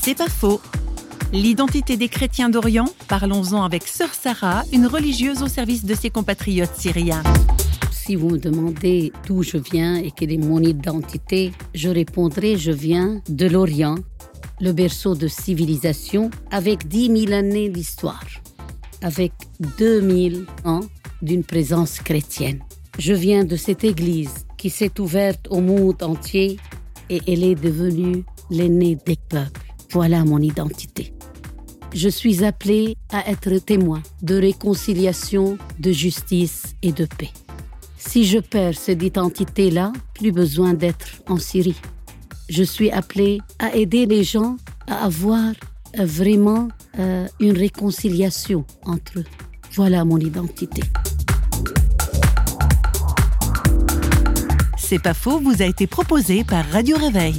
C'est pas faux. L'identité des chrétiens d'Orient, parlons-en avec Sœur Sarah, une religieuse au service de ses compatriotes syriens. Si vous me demandez d'où je viens et quelle est mon identité, je répondrai je viens de l'Orient, le berceau de civilisation avec 10 000 années d'histoire, avec 2000 ans d'une présence chrétienne. Je viens de cette église qui s'est ouverte au monde entier et elle est devenue l'aînée des peuples. Voilà mon identité. Je suis appelé à être témoin de réconciliation, de justice et de paix. Si je perds cette identité-là, plus besoin d'être en Syrie. Je suis appelé à aider les gens à avoir euh, vraiment euh, une réconciliation entre eux. Voilà mon identité. C'est pas faux, vous a été proposé par Radio Réveil.